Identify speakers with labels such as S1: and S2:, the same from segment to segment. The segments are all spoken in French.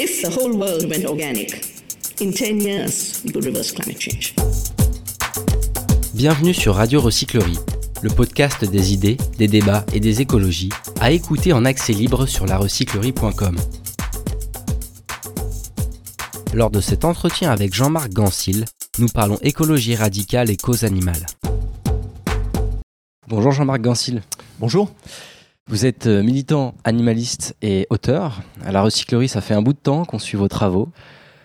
S1: If the whole world went organic, in 10 years, we could reverse climate change.
S2: Bienvenue sur Radio Recyclerie, le podcast des idées, des débats et des écologies, à écouter en accès libre sur larecyclerie.com. Lors de cet entretien avec Jean-Marc Gansil, nous parlons écologie radicale et cause animale. Bonjour Jean-Marc Gansil.
S3: Bonjour.
S2: Vous êtes euh, militant animaliste et auteur. À la recyclerie, ça fait un bout de temps qu'on suit vos travaux.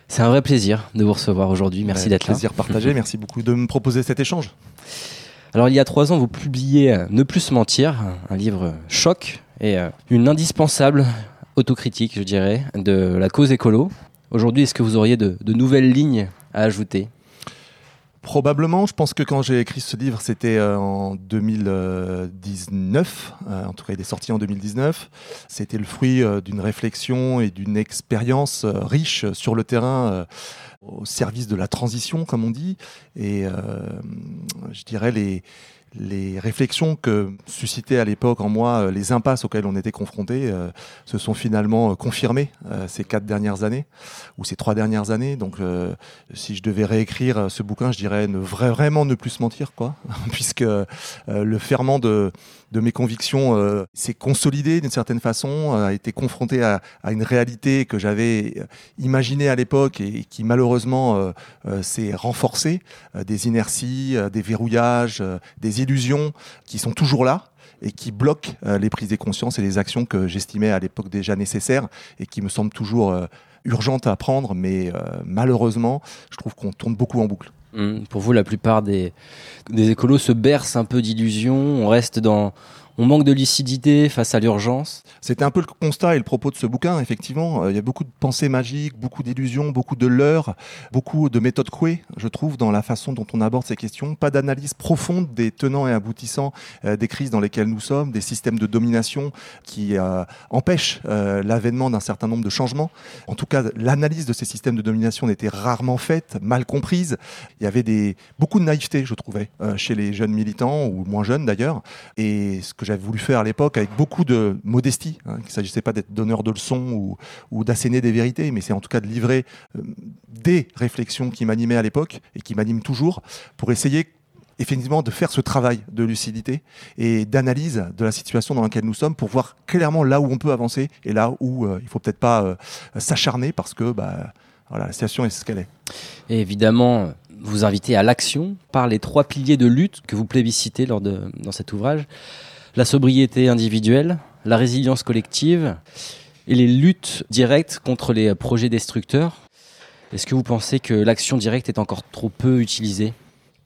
S2: C'est un vrai plaisir de vous recevoir aujourd'hui. Merci d'être là.
S3: Plaisir partagé. Merci beaucoup de me proposer cet échange.
S2: Alors, il y a trois ans, vous publiez Ne plus se mentir, un livre choc et euh, une indispensable autocritique, je dirais, de la cause écolo. Aujourd'hui, est-ce que vous auriez de, de nouvelles lignes à ajouter?
S3: Probablement, je pense que quand j'ai écrit ce livre, c'était euh, en 2019. Euh, en tout cas, il est sorti en 2019. C'était le fruit euh, d'une réflexion et d'une expérience riche sur le terrain au service de la transition, comme on dit. Et je dirais les, les réflexions que suscitaient à l'époque en moi les impasses auxquelles on était confrontés se sont finalement confirmées ces quatre dernières années ou ces trois dernières années. Donc, si je devais réécrire ce bouquin, je dirais ne vraiment ne plus se mentir, quoi, puisque le ferment de de mes convictions euh, s'est consolidé d'une certaine façon, euh, a été confronté à, une réalité que j'avais euh, imaginée à l'époque et, qui malheureusement s'est renforcée, des inerties, des verrouillages, des illusions qui sont toujours là et qui bloquent les prises de conscience et les actions que j'estimais à l'époque déjà nécessaires et qui me semblent toujours urgentes à prendre, mais malheureusement, je trouve qu'on tourne beaucoup en boucle.
S2: Mmh. Pour vous, la plupart des, des écolos se bercent un peu d'illusions. On reste dans, on manque de lucidité face à l'urgence.
S3: C'était un peu le constat et le propos de ce bouquin, effectivement. Euh, il y a beaucoup de pensées magiques, beaucoup d'illusions, beaucoup de leurres, beaucoup de méthodes couées, je trouve, dans la façon dont on aborde ces questions. Pas d'analyse profonde des tenants et aboutissants euh, des crises dans lesquelles nous sommes, des systèmes de domination qui euh, empêchent l'avènement d'un certain nombre de changements. En tout cas, l'analyse de ces systèmes de domination était rarement faite, mal comprise. Il y avait beaucoup de naïveté, je trouvais, chez les jeunes militants, ou moins jeunes d'ailleurs. Et ce que j'avais voulu faire à l'époque avec beaucoup de modestie. Hein, il ne s'agissait pas d'être donneur de leçons ou, d'asséner des vérités, mais c'est en tout cas de livrer euh, des réflexions qui m'animaient à l'époque et qui m'animent toujours pour essayer effectivement de faire ce travail de lucidité et d'analyse de la situation dans laquelle nous sommes pour voir clairement là où on peut avancer et là où euh, il faut peut-être pas euh, s'acharner parce que bah, voilà, la situation est ce qu'elle est.
S2: Évidemment, vous invitez à l'action par les trois piliers de lutte que vous plébiscitez dans cet ouvrage la sobriété individuelle, la résilience collective et les luttes directes contre les projets destructeurs. Est-ce que vous pensez que l'action directe est encore trop peu utilisée?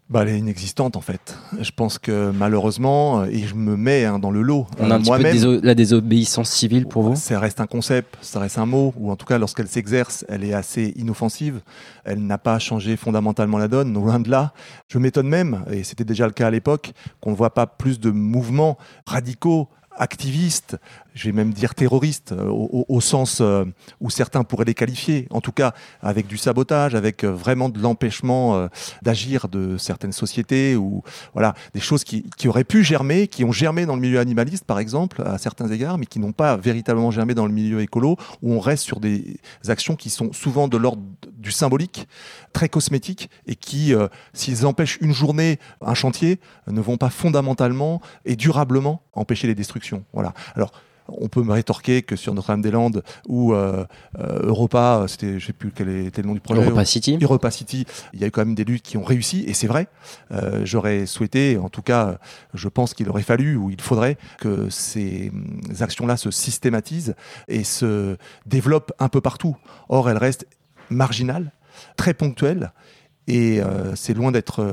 S3: Bah, elle est inexistante en fait. Je pense que malheureusement, et je me mets hein, dans le lot.
S2: On a un petit peu la désobéissance civile pour vous?
S3: Ça reste un concept, ça reste un mot, ou en tout cas lorsqu'elle s'exerce, elle est assez inoffensive. Elle n'a pas changé fondamentalement la donne, loin de là. Je m'étonne même, et c'était déjà le cas à l'époque, qu'on ne voit pas plus de mouvements radicaux activistes, je vais même dire terroristes, euh, au, sens euh, où certains pourraient les qualifier, en tout cas avec du sabotage, avec euh, vraiment de l'empêchement d'agir de certaines sociétés, ou voilà, des choses qui, qui, auraient pu germer, qui ont germé dans le milieu animaliste, par exemple, à certains égards, mais qui n'ont pas véritablement germé dans le milieu écolo, où on reste sur des actions qui sont souvent de l'ordre du symbolique, très cosmétique, et qui, s'ils empêchent une journée, un chantier, ne vont pas fondamentalement et durablement empêcher les destructions. Voilà. Alors, on peut me rétorquer que sur Notre-Dame-des-Landes ou euh, euh, Europa, c'était, je sais plus quel était le nom du projet.
S2: Europa City.
S3: Europa City, il y a eu quand même des luttes qui ont réussi, et c'est vrai. Euh, j'aurais souhaité, en tout cas, je pense qu'il aurait fallu ou il faudrait que ces actions-là se systématisent et se développent un peu partout. Or, elles restent marginales, très ponctuelles. Et c'est loin d'être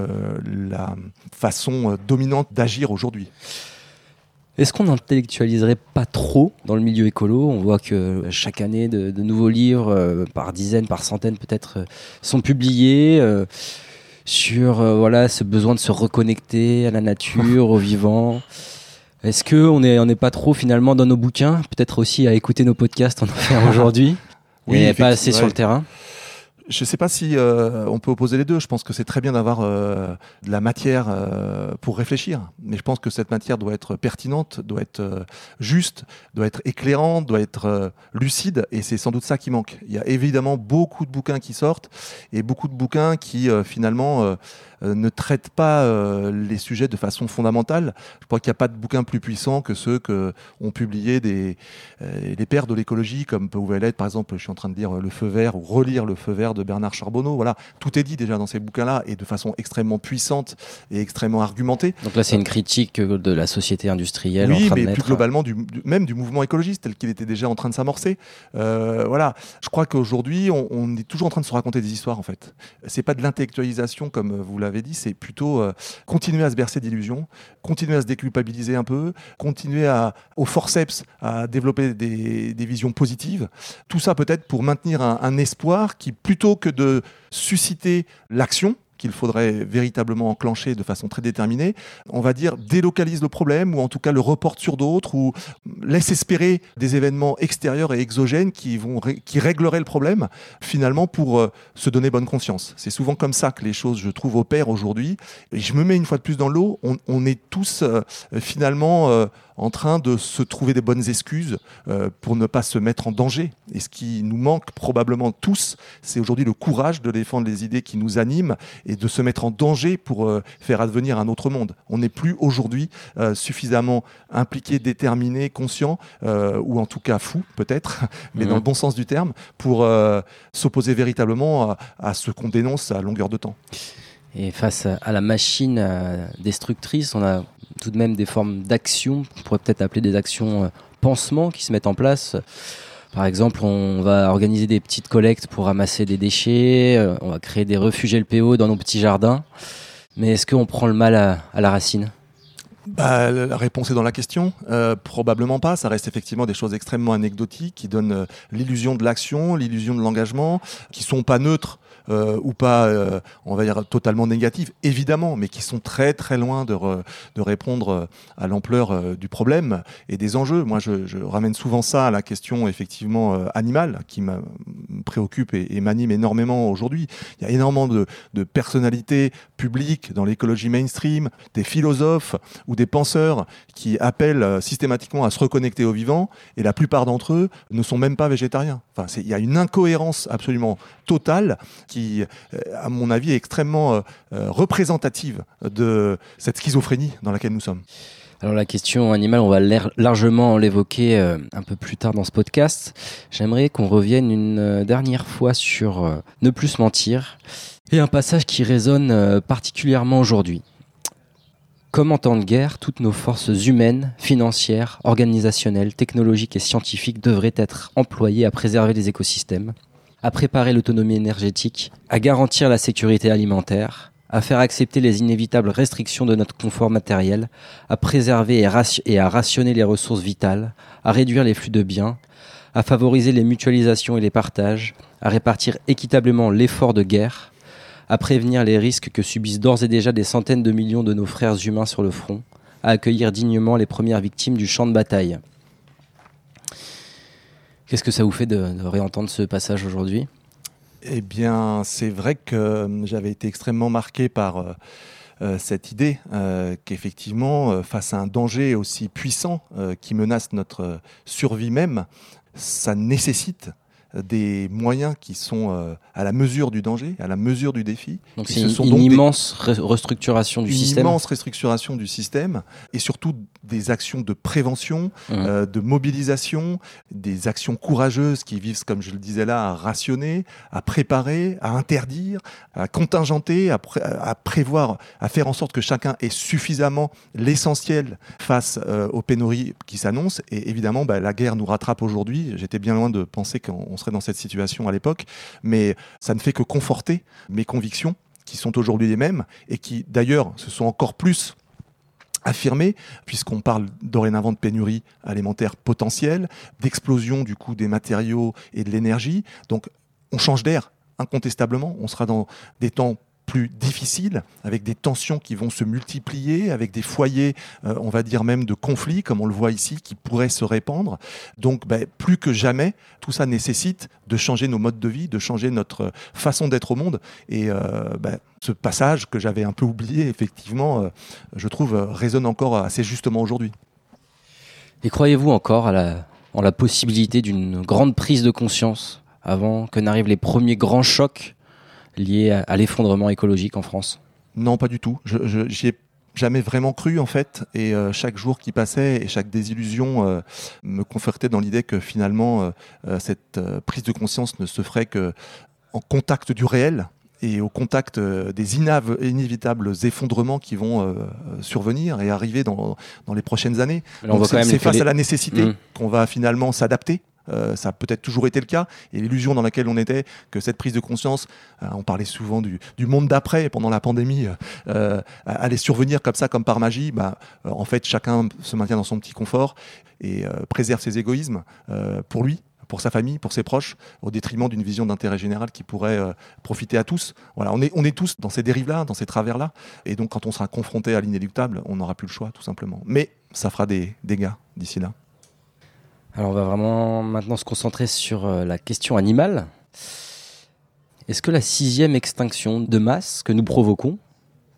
S3: la façon dominante d'agir aujourd'hui.
S2: Est-ce qu'on n'intellectualiserait pas trop dans le milieu écolo? On voit que chaque année, de, nouveaux livres, euh, par dizaines, par centaines peut-être, euh, sont publiés euh, sur voilà ce besoin de se reconnecter à la nature, au vivant. Est-ce qu'on n'est on est pas trop finalement dans nos bouquins? Peut-être aussi à écouter nos podcasts, on en fait aujourd'hui. oui, et pas assez sur le terrain
S3: je ne sais pas si euh, on peut opposer les deux. Je pense que c'est très bien d'avoir euh, de la matière euh, pour réfléchir, mais je pense que cette matière doit être pertinente, doit être juste, doit être éclairante, doit être lucide, et c'est sans doute ça qui manque. Il y a évidemment beaucoup de bouquins qui sortent et beaucoup de bouquins qui finalement ne traitent pas les sujets de façon fondamentale. Je crois qu'il n'y a pas de bouquins plus puissants que ceux que ont publiés des les pères de l'écologie, comme pouvait l'être par exemple, je suis en train de lire Le Feu Vert ou relire Le Feu Vert de Bernard Charbonneau. Voilà, tout est dit déjà dans ces bouquins-là et de façon extrêmement puissante et extrêmement argumentée.
S2: Donc là, c'est une critique de la société industrielle.
S3: Oui,
S2: en train
S3: mais
S2: de
S3: plus globalement, du- même du mouvement écologiste tel qu'il était déjà en train de s'amorcer. Euh, voilà, je crois qu'aujourd'hui, on, on est toujours en train de se raconter des histoires en fait. C'est pas de l'intellectualisation comme vous l'avez dit, c'est plutôt euh, continuer à se bercer d'illusions, continuer à se déculpabiliser un peu, continuer au forceps à développer des, visions positives. Tout ça peut-être pour maintenir un espoir qui, plutôt que de susciter l'action, qu'il faudrait véritablement enclencher de façon très déterminée, on va dire délocalise le problème ou en tout cas le reporte sur d'autres ou laisse espérer des événements extérieurs et exogènes qui vont qui régleraient le problème finalement pour euh, se donner bonne conscience. C'est souvent comme ça que les choses, je trouve, opèrent aujourd'hui. Et je me mets une fois de plus dans l'eau. On, on est tous euh, finalement euh, en train de se trouver des bonnes excuses euh, pour ne pas se mettre en danger. Et ce qui nous manque probablement tous, c'est aujourd'hui le courage de défendre les idées qui nous animent et de se mettre en danger pour euh, faire advenir un autre monde. On n'est plus aujourd'hui euh, suffisamment impliqué, déterminé, conscient, ou en tout cas fou peut-être, mais
S2: Mhm.
S3: dans le bon sens du terme, pour s'opposer véritablement à, à ce qu'on dénonce à longueur de temps.
S2: Et face à- la machine destructrice, on a tout de même des formes d'action, qu'on pourrait peut-être appeler des actions euh, pansements qui se mettent en place. Par exemple, on va organiser des petites collectes pour ramasser des déchets, euh, on va créer des refuges LPO dans nos petits jardins. Mais est-ce qu'on prend le mal à la racine?
S3: Bah, la réponse est dans la question. Euh, probablement pas. Ça reste effectivement des choses extrêmement anecdotiques qui donnent euh, l'illusion de l'action, l'illusion de l'engagement, qui sont pas neutres. euh, ou pas, on va dire, totalement négatives, évidemment, mais qui sont très très loin de, re- de répondre à l'ampleur du problème et des enjeux. Moi, je, ramène souvent ça à la question effectivement animale, qui me préoccupe et, et m'anime énormément aujourd'hui. Il y a énormément de, de personnalités publiques dans l'écologie mainstream, des philosophes ou des penseurs qui appellent euh, systématiquement à se reconnecter au vivant, et la plupart d'entre eux ne sont même pas végétariens. Enfin, il y a une incohérence absolument totale qui, euh, à mon avis, est extrêmement euh, représentative de cette schizophrénie dans laquelle nous sommes.
S2: Alors la question animale, on va largement l'évoquer un peu plus tard dans ce podcast. J'aimerais qu'on revienne une dernière fois sur ne plus mentir et un passage qui résonne particulièrement aujourd'hui. Comme en temps de guerre, toutes nos forces humaines, financières, organisationnelles, technologiques et scientifiques devraient être employées à préserver les écosystèmes, à préparer l'autonomie énergétique, à garantir la sécurité alimentaire, à faire accepter les inévitables restrictions de notre confort matériel, à préserver et, à rationner les ressources vitales, à réduire les flux de biens, à favoriser les mutualisations et les partages, à répartir équitablement l'effort de guerre, à prévenir les risques que subissent d'ores et déjà des centaines de millions de nos frères humains sur le front, à accueillir dignement les premières victimes du champ de bataille. Qu'est-ce que ça vous fait de, réentendre ce passage aujourd'hui?
S3: Eh bien, c'est vrai que euh, j'avais été extrêmement marqué par euh, euh, cette idée qu'effectivement, face à un danger aussi puissant qui menace notre survie même, ça nécessite des moyens qui sont euh, à la mesure du danger, à la mesure du défi.
S2: Donc c'est
S3: ce
S2: une,
S3: sont
S2: une
S3: donc des-
S2: immense re- restructuration du
S3: une
S2: système.
S3: immense restructuration du système et surtout des actions de prévention,
S2: Mhm.
S3: euh, de mobilisation, des actions courageuses qui visent, comme je le disais là, à rationner, à préparer, à interdire, à contingenter, à, pré- à prévoir, à faire en sorte que chacun ait suffisamment l'essentiel face euh, aux pénuries qui s'annoncent. Et évidemment, bah, la guerre nous rattrape aujourd'hui. J'étais bien loin de penser qu'on on serait dans cette situation à l'époque, mais ça ne fait que conforter mes convictions qui sont aujourd'hui les mêmes et qui d'ailleurs se sont encore plus affirmées puisqu'on parle dorénavant de pénurie alimentaire potentielle, d'explosion du coût des matériaux et de l'énergie. Donc on change d'air incontestablement, on sera dans des temps plus difficile, avec des tensions qui vont se multiplier, avec des foyers, euh, on va dire même de conflits, comme on le voit ici, qui pourraient se répandre. Donc, ben, plus que jamais, tout ça nécessite de changer nos modes de vie, de changer notre façon d'être au monde. Et euh, ben, ce passage que j'avais un peu oublié, effectivement, euh, je trouve, euh, résonne encore assez justement aujourd'hui.
S2: Et croyez-vous encore à la, en la possibilité d'une grande prise de conscience avant que n'arrivent les premiers grands chocs liés à, à l'effondrement écologique en France
S3: Non, pas du tout. Je, je, j'y ai jamais vraiment cru en fait et euh, chaque jour qui passait et chaque désillusion euh, me confortait dans l'idée que finalement euh, cette prise de conscience ne se ferait que en contact du réel et au contact des inav- inévitables effondrements qui vont euh, survenir et arriver dans, dans les prochaines années. Donc c'est face
S2: les-
S3: à la nécessité
S2: Mm.
S3: qu'on va finalement s'adapter. Euh, ça a peut-être toujours été le cas. Et l'illusion dans laquelle on était, que cette prise de conscience, euh, on parlait souvent du, monde d'après pendant la pandémie, euh, allait survenir comme ça, comme par magie. Bah, en fait, chacun se maintient dans son petit confort et préserve ses égoïsmes pour lui, pour sa famille, pour ses proches, au détriment d'une vision d'intérêt général qui pourrait profiter à tous. Voilà, on est, on est tous dans ces dérives-là, dans ces travers-là. Et donc, quand on sera confronté à l'inéluctable, on n'aura plus le choix, tout simplement. Mais ça fera des dégâts d'ici là.
S2: Alors on va vraiment maintenant se concentrer sur euh, la question animale. Est-ce que la sixième extinction de masse que nous provoquons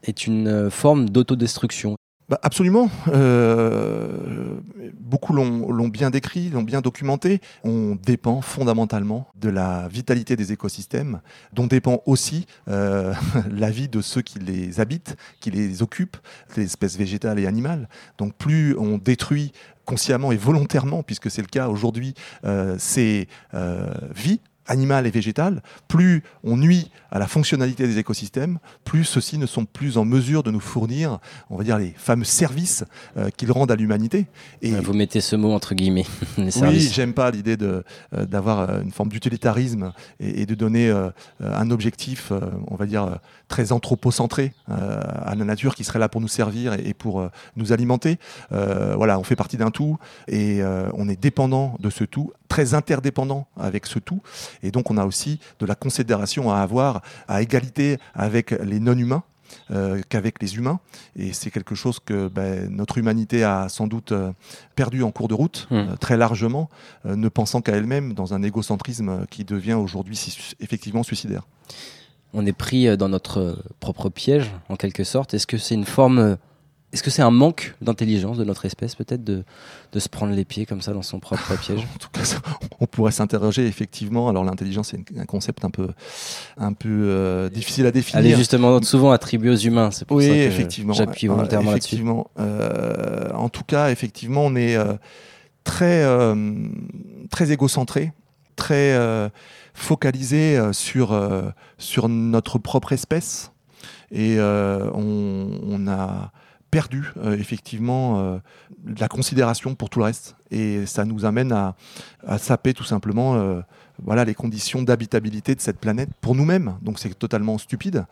S2: est une euh, forme d'autodestruction?
S3: Bah, absolument. Euh, beaucoup l'ont bien décrit, l'ont bien documenté. On dépend fondamentalement de la vitalité des écosystèmes, dont dépend aussi euh, la vie de ceux qui les habitent, qui les occupent, les espèces végétales et animales. Donc plus on détruit consciemment et volontairement, puisque c'est le cas aujourd'hui, euh, ces euh, vies animales et végétales, plus on nuit à la fonctionnalité des écosystèmes, plus ceux-ci ne sont plus en mesure de nous fournir, on va dire, les fameux services euh, qu'ils rendent à l'humanité. Et
S2: Vous mettez ce mot entre guillemets. les
S3: oui, j'aime pas l'idée euh, d'avoir euh, une forme d'utilitarisme et, et de donner euh, un objectif, on va dire, très anthropocentré à la nature qui serait là pour nous servir et, et pour nous alimenter. Voilà, on fait partie d'un tout et on est dépendant de ce tout, très interdépendant avec ce tout. Et donc, on a aussi de la considération à avoir à égalité avec les non-humains. euh, qu'avec les humains et c'est quelque chose que ben, notre humanité a sans doute euh, perdu en cours de route
S2: Mm.
S3: euh, très largement euh, ne pensant qu'à elle-même dans un égocentrisme qui devient aujourd'hui si- effectivement suicidaire
S2: On est pris dans notre propre piège, en quelque sorte. Est-ce que c'est une forme. Est-ce que c'est un manque d'intelligence de notre espèce, peut-être, de, de se prendre les pieds comme ça dans son propre piège
S3: En tout cas, ça, on pourrait s'interroger effectivement. Alors l'intelligence, c'est un concept un peu, un peu euh, difficile à définir.
S2: Elle est justement souvent attribuée aux humains. C'est pour
S3: oui,
S2: ça que
S3: effectivement.
S2: j'appuie volontairement là-dessus.
S3: effectivement. Euh, en tout cas, effectivement, on est euh, très, très égocentré, très euh, focalisé euh, sur, euh, sur notre propre espèce. Et on, on a perdu euh, effectivement euh, la considération pour tout le reste. Et ça nous amène à, à saper tout simplement euh, voilà, les conditions d'habitabilité de cette planète pour nous-mêmes. Donc c'est totalement stupide.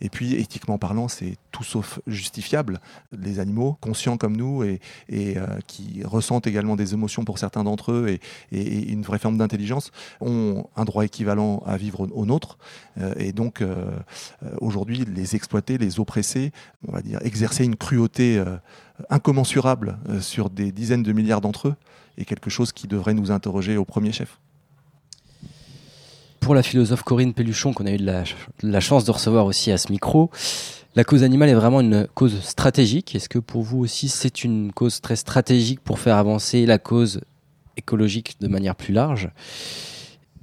S3: Et puis éthiquement parlant, c'est tout sauf justifiable. Les animaux, conscients comme nous et, euh, qui ressentent également des émotions pour certains d'entre eux et, une vraie forme d'intelligence, ont un droit équivalent à vivre au, nôtre. Euh, et donc euh, aujourd'hui, les exploiter, les oppresser, on va dire exercer une cruauté incommensurable sur des dizaines de milliards d'entre eux est quelque chose qui devrait nous interroger au premier chef.
S2: Pour la philosophe Corinne Pelluchon, qu'on a eu de la, chance de recevoir aussi à ce micro, la cause animale est vraiment une cause stratégique. Est-ce que pour vous aussi, c'est une cause très stratégique pour faire avancer la cause écologique de manière plus large?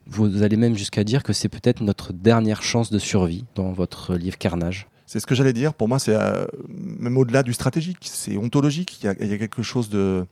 S2: Vous allez même jusqu'à dire que c'est peut-être notre dernière chance de survie dans votre livre Carnage.
S3: C'est ce que j'allais dire. Pour moi, c'est euh, même au-delà du stratégique, c'est ontologique. Il y a quelque chose de,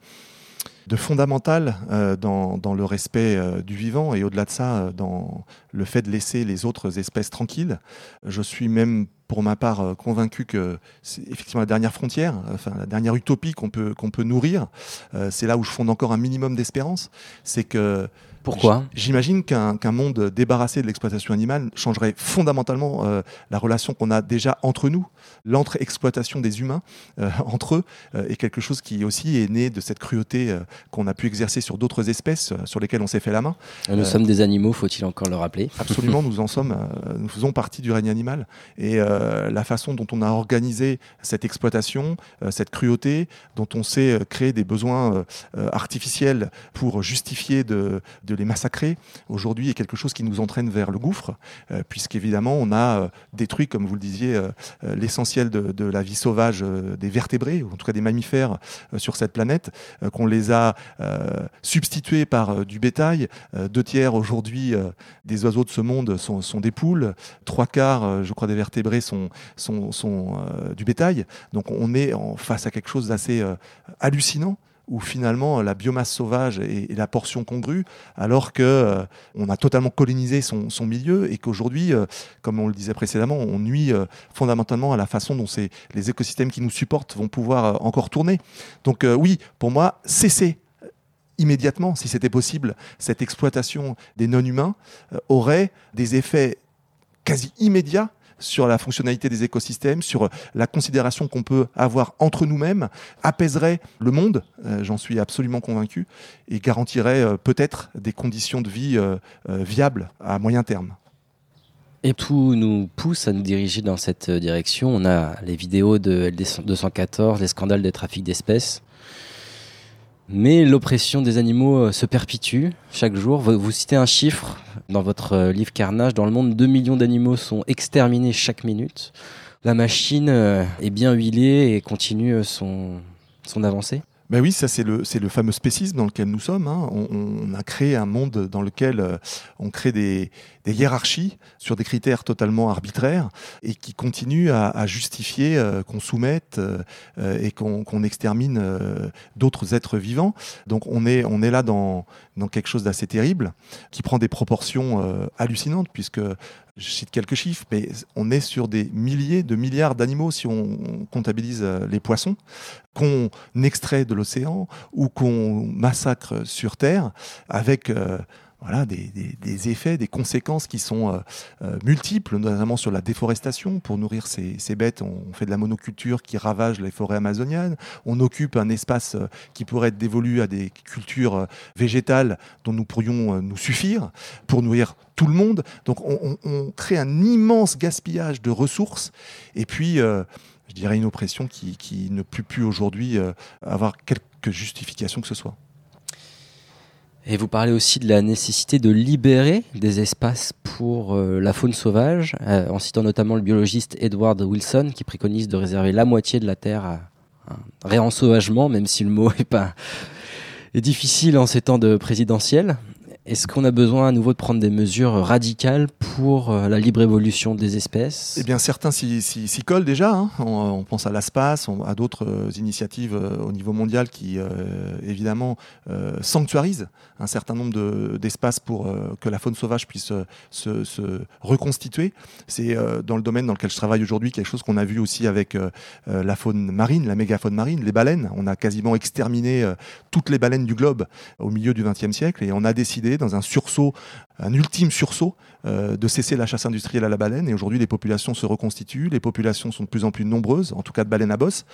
S3: de fondamental euh, dans, le respect euh, du vivant et au-delà de ça, euh, dans le fait de laisser les autres espèces tranquilles. Je suis même, pour ma part, euh, convaincu que c'est effectivement la dernière frontière, enfin la dernière utopie qu'on peut, qu'on peut nourrir. Euh, c'est là où je fonde encore un minimum d'espérance. C'est que
S2: Pourquoi?
S3: J'imagine qu'un qu'un monde débarrassé de l'exploitation animale changerait fondamentalement euh, la relation qu'on a déjà entre nous. L'entre-exploitation des humains euh, entre eux est quelque chose qui aussi est né de cette cruauté qu'on a pu exercer sur d'autres espèces sur lesquelles on s'est fait la main.
S2: Nous sommes des animaux, faut-il encore le rappeler?
S3: Absolument, nous en sommes, nous faisons partie du règne animal. Et euh, la façon dont on a organisé cette exploitation, euh, cette cruauté, dont on sait euh, créer des besoins artificiels pour justifier de, les massacrer, aujourd'hui est quelque chose qui nous entraîne vers le gouffre, puisqu'évidemment on a détruit, comme vous le disiez, l'essentiel de, la vie sauvage des vertébrés, ou en tout cas des mammifères sur cette planète, qu'on les a substitués par du bétail. Deux tiers aujourd'hui des oiseaux de ce monde sont, sont des poules, trois quarts, je crois, des vertébrés euh, du bétail. Donc on est face à quelque chose d'assez euh, hallucinant où finalement la biomasse sauvage est, la portion congrue, alors que euh, on a totalement colonisé son, milieu et qu'aujourd'hui, euh, comme on le disait précédemment, on nuit fondamentalement à la façon dont les écosystèmes qui nous supportent vont pouvoir encore tourner. Donc oui, pour moi, cesser immédiatement, si c'était possible, cette exploitation des non-humains aurait des effets quasi immédiats sur la fonctionnalité des écosystèmes, sur la considération qu'on peut avoir entre nous-mêmes, apaiserait le monde, euh, j'en suis absolument convaincu, et garantirait euh, peut-être des conditions de vie euh, viables à moyen terme.
S2: Et tout nous pousse à nous diriger dans cette direction. On a les vidéos de LD 214, les scandales de trafic d'espèces. Mais l'oppression des animaux euh, se perpétue chaque jour. Vous, citez un chiffre dans votre euh, livre Carnage. Dans le monde, 2 millions d'animaux sont exterminés chaque minute. La machine euh, est bien huilée et continue son, son avancée.
S3: Ben oui, ça c'est le, le fameux spécisme dans lequel nous sommes. hein. On, on a créé un monde dans lequel euh, on crée des, des hiérarchies sur des critères totalement arbitraires et qui continuent à, à justifier euh, qu'on soumette euh, et qu'on qu'on extermine euh, d'autres êtres vivants. Donc on est, on est là dans, dans quelque chose d'assez terrible qui prend des proportions euh, hallucinantes puisque je cite quelques chiffres, mais on est sur des milliers de milliards d'animaux si on comptabilise euh, les poissons qu'on extrait de l'océan ou qu'on massacre sur Terre avec euh, voilà, des, des- effets, des conséquences qui sont euh, euh, multiples, notamment sur la déforestation. Pour nourrir ces, ces bêtes, on fait de la monoculture qui ravage les forêts amazoniennes. On occupe un espace euh, qui pourrait être dévolu à des cultures végétales dont nous pourrions nous suffire pour nourrir tout le monde. Donc on, crée un immense gaspillage de ressources. Et puis, euh, je dirais une oppression qui, qui ne peut plus aujourd'hui avoir quelque justification que ce soit.
S2: Et vous parlez aussi de la nécessité de libérer des espaces pour euh, la faune sauvage, euh, en citant notamment le biologiste Edward Wilson qui préconise de réserver la moitié de la Terre à un réensauvagement, même si le mot est pas est difficile en ces temps de présidentiel. Est-ce qu'on a besoin à nouveau de prendre des mesures radicales pour euh, la libre évolution des espèces?
S3: Eh bien, certains s'y collent déjà. hein. On, pense à l'ASPAS, à d'autres euh, initiatives euh, au niveau mondial qui, évidemment, sanctuarisent un certain nombre de- d'espaces pour que la faune sauvage puisse se, reconstituer. C'est dans le domaine dans lequel je travaille aujourd'hui quelque chose qu'on a vu aussi avec la faune marine, la mégafaune marine, les baleines. On a quasiment exterminé toutes les baleines du globe au milieu du XXe siècle et on a décidé, dans un sursaut, un ultime sursaut, euh, de cesser la chasse industrielle à la baleine. Et aujourd'hui, les populations se reconstituent, les populations sont de plus en plus nombreuses, en tout cas de baleines à bosse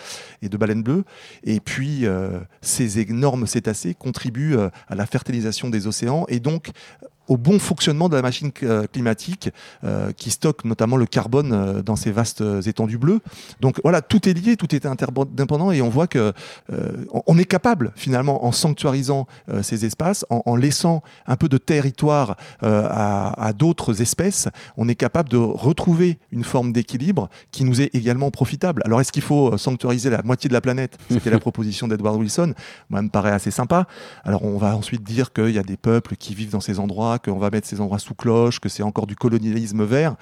S3: et de baleines bleues. Et puis, euh, ces énormes cétacés contribuent euh, à la fertilisation des océans et donc au bon fonctionnement de la machine euh, climatique euh, qui stocke notamment le carbone euh, dans ces vastes euh, étendues bleues. Donc voilà, tout est lié, tout est interdépendant et on voit que euh, on- est capable finalement en sanctuarisant euh, ces espaces, en, en laissant un peu de territoire euh, à, à d'autres espèces, on est capable de retrouver une forme d'équilibre qui nous est également profitable. Alors est-ce qu'il faut sanctuariser la moitié de la planète? C'était la proposition d'Edward Wilson. Moi, elle me paraît assez sympa. Alors on va ensuite dire qu'il y a des peuples qui vivent dans ces endroits, qu'on va mettre ces endroits sous cloche, que c'est encore du colonialisme vert.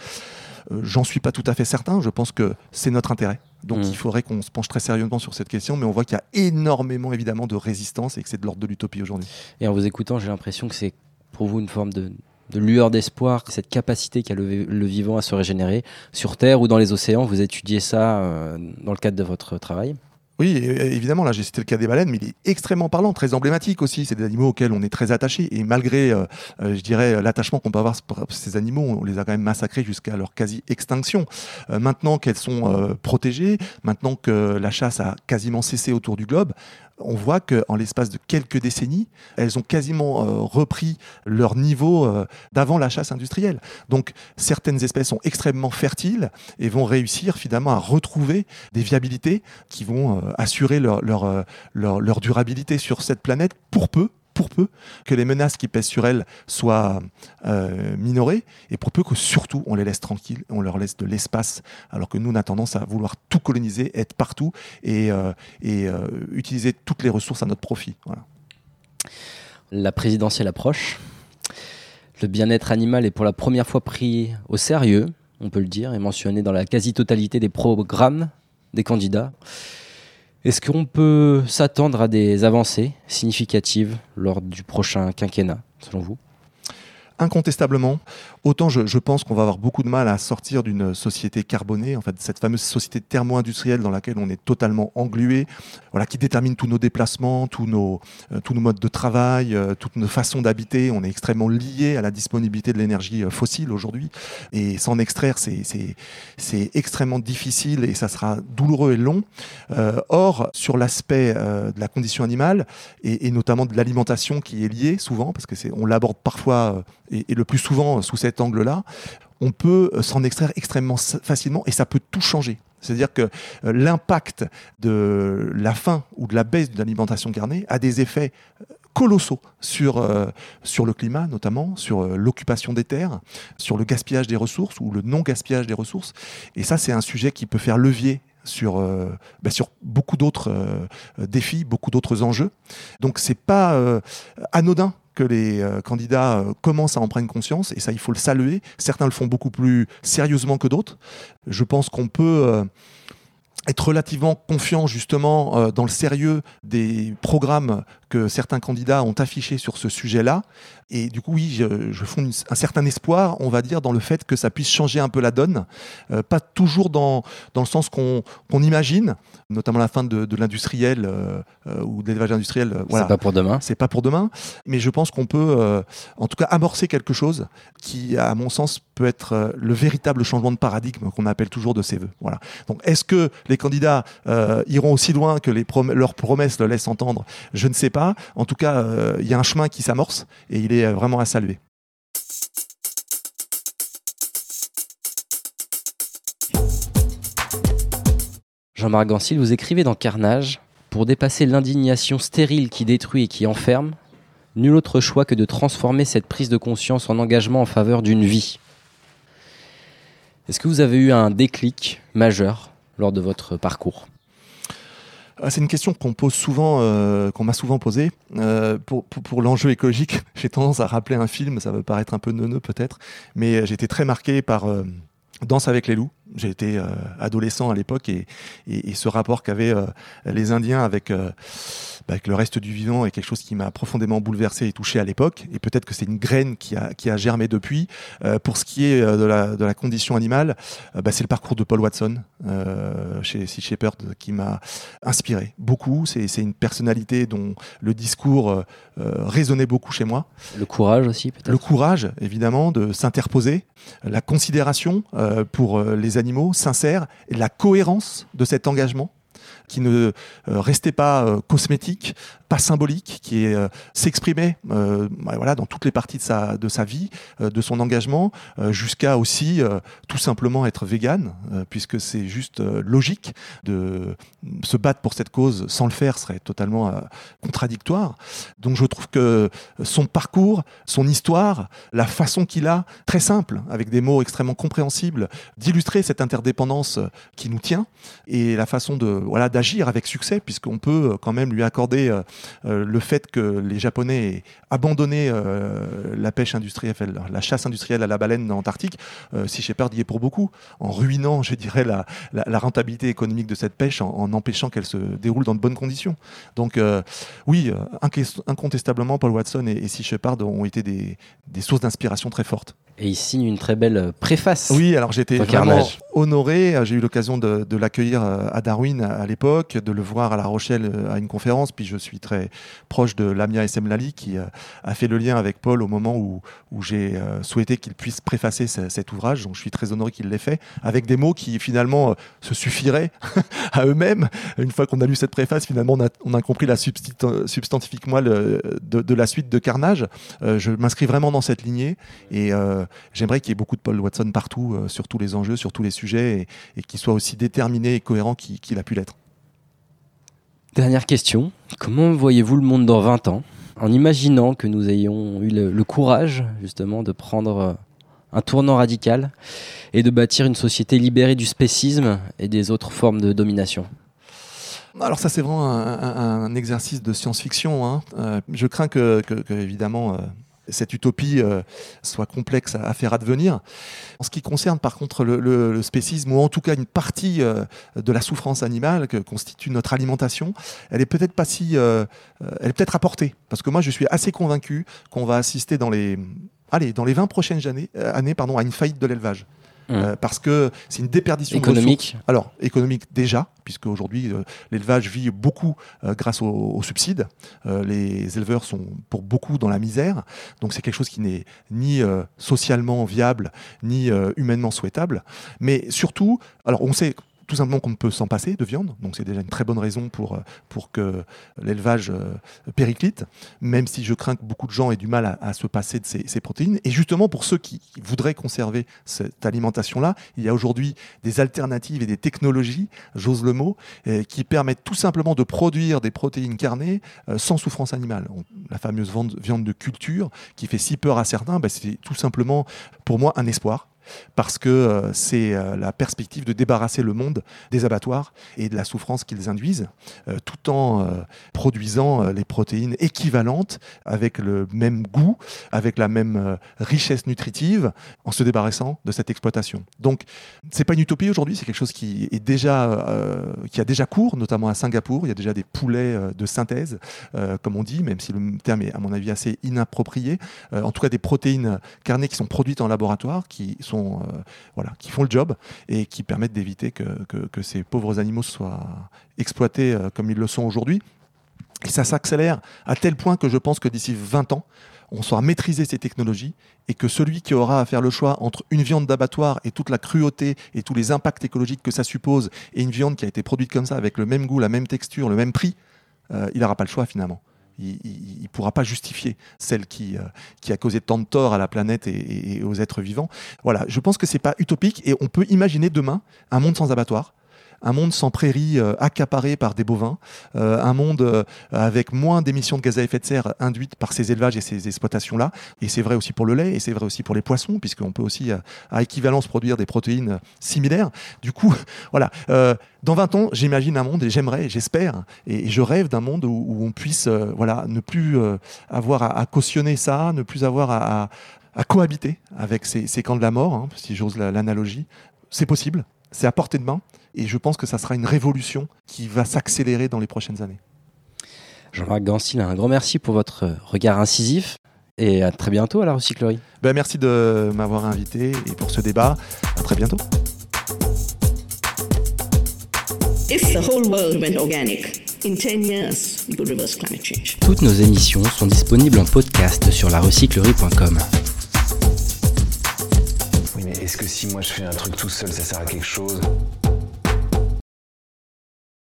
S3: Euh, J'en suis pas tout à fait certain. Je pense que c'est notre intérêt. Donc
S2: Mm.
S3: il faudrait qu'on se penche très sérieusement sur cette question, mais on voit qu'il y a énormément évidemment de résistance et que c'est de l'ordre de l'utopie aujourd'hui.
S2: Et en vous écoutant, j'ai l'impression que c'est pour vous une forme de, de lueur d'espoir, cette capacité qu'a le, le vivant à se régénérer sur Terre ou dans les océans. Vous étudiez ça euh, dans le cadre de votre travail.
S3: Oui, évidemment, là j'ai cité le cas des baleines, mais il est extrêmement parlant, très emblématique aussi. C'est des animaux auxquels on est très attaché. Et malgré, euh, euh, je dirais, l'attachement qu'on peut avoir pour ces animaux, on les a quand même massacrés jusqu'à leur quasi-extinction. Euh, maintenant qu'elles sont protégées, maintenant que la chasse a quasiment cessé autour du globe, on voit qu'en l'espace de quelques décennies, elles ont quasiment repris leur niveau d'avant la chasse industrielle. Donc certaines espèces sont extrêmement fertiles et vont réussir finalement à retrouver des viabilités qui vont assurer leur, leur, leur, leur durabilité sur cette planète pour peu pour peu que les menaces qui pèsent sur elles soient euh, minorées et pour peu que surtout on les laisse tranquilles, on leur laisse de l'espace, alors que nous on a tendance à vouloir tout coloniser, être partout et, euh, et euh, utiliser toutes les ressources à notre profit.
S2: La présidentielle approche. Le bien-être animal est pour la première fois pris au sérieux, on peut le dire, et mentionné dans la quasi-totalité des programmes des candidats. Est-ce qu'on peut s'attendre à des avancées significatives lors du prochain quinquennat, selon vous?
S3: Incontestablement. Autant je, pense qu'on va avoir beaucoup de mal à sortir d'une société carbonée, en fait, cette fameuse société thermo-industrielle dans laquelle on est totalement englué, voilà, qui détermine tous nos déplacements, tous nos, euh, tous nos modes de travail, euh, toutes nos façons d'habiter. On est extrêmement lié à la disponibilité de l'énergie euh, fossile aujourd'hui. Et s'en extraire, c'est extrêmement difficile et ça sera douloureux et long. Or, sur l'aspect de la condition animale et, et notamment de l'alimentation qui est liée souvent, parce que on l'aborde parfois et, le plus souvent sous cet angle-là, on peut s'en extraire extrêmement facilement et ça peut tout changer. C'est-à-dire que euh, l'impact de la faim ou de la baisse de l'alimentation carnée a des effets colossaux sur, euh, sur le climat notamment, sur euh, l'occupation des terres, sur le gaspillage des ressources ou le non-gaspillage des ressources. Et ça, c'est un sujet qui peut faire levier sur, euh, bah sur beaucoup d'autres euh, défis, beaucoup d'autres enjeux. Donc c'est pas euh, anodin que les euh, candidats euh, commencent à en prendre conscience, et ça, il faut le saluer. Certains le font beaucoup plus sérieusement que d'autres. Je pense qu'on peut euh, être relativement confiant justement dans le sérieux des programmes que certains candidats ont affichés sur ce sujet-là. Et du coup, oui, je, je fonde une, un certain espoir, on va dire, dans le fait que ça puisse changer un peu la donne. Euh, pas toujours dans, dans le sens qu'on imagine, notamment la fin de, de l'industriel euh, ou de l'élevage industriel. euh, voilà.
S2: C'est pas pour demain.
S3: C'est pas pour demain, mais je pense qu'on peut, euh, en tout cas, amorcer quelque chose qui, à mon sens, peut être euh, le véritable changement de paradigme qu'on appelle toujours de ses voeux. Voilà. Donc, est-ce que les candidats euh, iront aussi loin que les prom leurs promesses le laissent entendre? Je ne sais pas. En tout cas, euh, il y a un chemin qui s'amorce et il est euh, vraiment à saluer.
S2: Jean-Marc Gansil, vous écrivez dans Carnage Pour dépasser l'indignation stérile qui détruit et qui enferme, nul autre choix que de transformer cette prise de conscience en engagement en faveur d'une vie. Est-ce que vous avez eu un déclic majeur lors de votre parcours?
S3: C'est une question qu'on pose souvent, euh, qu'on m'a souvent posée. Euh, pour l'enjeu écologique, j'ai tendance à rappeler un film, ça peut paraître un peu neuneux peut-être, mais euh, été très marqué par Danse avec les loups. J'ai été euh, adolescent à l'époque et, et, et ce rapport qu'avaient euh, les Indiens avec, euh, bah, avec le reste du vivant est quelque chose qui m'a profondément bouleversé et touché à l'époque. Et peut-être que c'est une graine qui a, qui a germé depuis. Euh, pour ce qui est de, la, de la condition animale, bah, c'est le parcours de Paul Watson chez Sea Shepherd qui m'a inspiré beaucoup. C'est une personnalité dont le discours résonnait beaucoup chez moi.
S2: Le courage aussi, peut-être
S3: Le courage, évidemment, de s'interposer, la considération pour les animaux sincère et la cohérence de cet engagement qui ne euh, restait pas euh, cosmétique, pas symbolique, qui est, euh, s'exprimait euh, bah, voilà, dans toutes les parties de sa, de sa vie, euh, de son engagement, euh, jusqu'à aussi euh, tout simplement être vegan, euh, puisque c'est juste logique de se battre pour cette cause sans le faire serait totalement contradictoire. Donc je trouve que son parcours, son histoire, la façon qu'il a, très simple, avec des mots extrêmement compréhensibles, d'illustrer cette interdépendance qui nous tient et la façon de voilà d'agir avec succès, puisqu'on peut quand même lui accorder le fait que les Japonais aient abandonné euh, la pêche industrielle, la- chasse industrielle à la baleine en Antarctique. Euh, Sea Shepherd y est pour beaucoup, en ruinant, je dirais, la, la, la rentabilité économique de cette pêche, en, en empêchant qu'elle se déroule dans de bonnes conditions. Donc euh, oui, euh, incontestablement, Paul Watson et, et Sea Shepherd ont été des, des sources d'inspiration très fortes.
S2: Et il signe une très belle euh, préface.
S3: Oui, alors j'étais vraiment
S2: Carnage.
S3: honoré. J'ai eu l'occasion de, de l'accueillir euh, à Darwin à l'époque, de le voir à La Rochelle euh, à une conférence. Puis je suis très proche de Lamia SM Lali qui euh, a fait le lien avec Paul au moment où, j'ai euh, souhaité qu'il puisse préfacer ce- cet ouvrage. Donc je suis très honoré qu'il l'ait fait avec des mots qui finalement euh, se suffiraient à eux-mêmes. Une fois qu'on a lu cette préface, finalement on a, compris la substantifique moelle de, la suite de Carnage. Je m'inscris vraiment dans cette lignée et j'aimerais qu'il y ait beaucoup de Paul Watson partout sur tous les enjeux, sur tous les sujets et, qu'il soit aussi déterminé et cohérent qu'il a pu l'être.
S2: Dernière question. Comment voyez-vous le monde dans 20 ans En imaginant que nous ayons eu le, courage, justement, de prendre euh, un tournant radical et de bâtir une société libérée du spécisme et des autres formes de domination.
S3: Alors ça c'est vraiment un, exercice de science-fiction. hein. Euh, je crains que, évidemment euh, cette utopie euh, soit complexe à, faire advenir. En ce qui concerne par contre le, spécisme ou en tout cas une partie euh, de la souffrance animale que constitue notre alimentation, elle est peut-être pas si, euh, elle est peut-être à portée parce que moi je suis assez convaincu qu'on va assister dans les Allez, dans les 20 prochaines années, années pardon, à une faillite de l'élevage.
S2: Mmh.
S3: Euh, parce que c'est une déperdition de
S2: Économique
S3: alors, économique déjà, puisque aujourd'hui euh, l'élevage vit beaucoup euh, grâce aux, aux subsides. Euh, les éleveurs sont pour beaucoup dans la misère, donc c'est quelque chose qui n'est ni euh, socialement viable, ni euh, humainement souhaitable. Mais surtout, alors on sait tout simplement qu'on ne peut s'en passer de viande, donc c'est déjà une très bonne raison pour, euh, que l'élevage euh, périclite, même si je crains que beaucoup de gens aient du mal à, se passer de ces, protéines. Et justement, pour ceux qui voudraient conserver cette alimentation-là, il y a aujourd'hui des alternatives et des technologies, j'ose le mot, euh, qui permettent tout simplement de produire des protéines carnées sans souffrance animale. La fameuse viande de culture qui fait si peur à certains, bah, c'est tout simplement pour moi un espoir parce que euh, c'est euh, la perspective de débarrasser le monde des abattoirs et de la souffrance qu'ils induisent, euh, tout en produisant les protéines équivalentes avec le même goût, avec la même richesse nutritive, en se débarrassant de cette exploitation. Donc, c'est pas une utopie aujourd'hui, c'est quelque chose qui est déjà, qui a déjà cours, notamment à Singapour. Il y a déjà des poulets de synthèse, comme on dit, même si le terme est à mon avis assez inapproprié. En tout cas, des protéines carnées qui sont produites en laboratoire, qui sont, euh, voilà, qui font le job et qui permettent d'éviter que, que- ces pauvres animaux soient exploités euh, comme ils le sont aujourd'hui. Et ça s'accélère à tel point que je pense que d'ici 20 ans, on saura maîtriser ces technologies et que celui qui aura à faire le choix entre une viande d'abattoir et toute la cruauté et tous les impacts écologiques que ça suppose et une viande qui a été produite comme ça avec le même goût, la même texture, le même prix, euh, il n'aura pas le choix finalement. Il ne pourra pas justifier celle qui, euh, qui a causé tant de tort à la planète et, et- aux êtres vivants. Voilà, je pense que c'est pas utopique et on peut imaginer demain un monde sans abattoir. Un monde sans prairies euh, accaparées par des bovins, euh, un monde euh, avec moins d'émissions de gaz à effet de serre induites par ces élevages et ces exploitations-là. Et c'est vrai aussi pour le lait, et c'est vrai aussi pour les poissons, puisqu'on peut aussi, à équivalence, produire des protéines similaires. Du coup, voilà. Dans 20 ans, j'imagine un monde, et j'aimerais, j'espère, et, je rêve d'un monde où, on puisse voilà, ne plus avoir à, cautionner ça, ne plus avoir à, à- à cohabiter avec ces, ces camps de la mort, hein, si j'ose la- l'analogie. C'est possible, c'est à portée de main, et je pense que ça sera une révolution qui va s'accélérer dans les prochaines années.
S2: Jean-Marc Gansil, un grand merci pour votre regard incisif et à très bientôt à la recyclerie.
S3: Ben, merci de m'avoir invité et pour ce débat. À très bientôt.
S1: If the whole world went organic, in 10 years, we could reverse climate change.
S2: Toutes nos émissions sont disponibles en podcast sur larecyclerie.com.
S4: Est-ce que si moi je fais un truc tout seul, ça sert à quelque chose?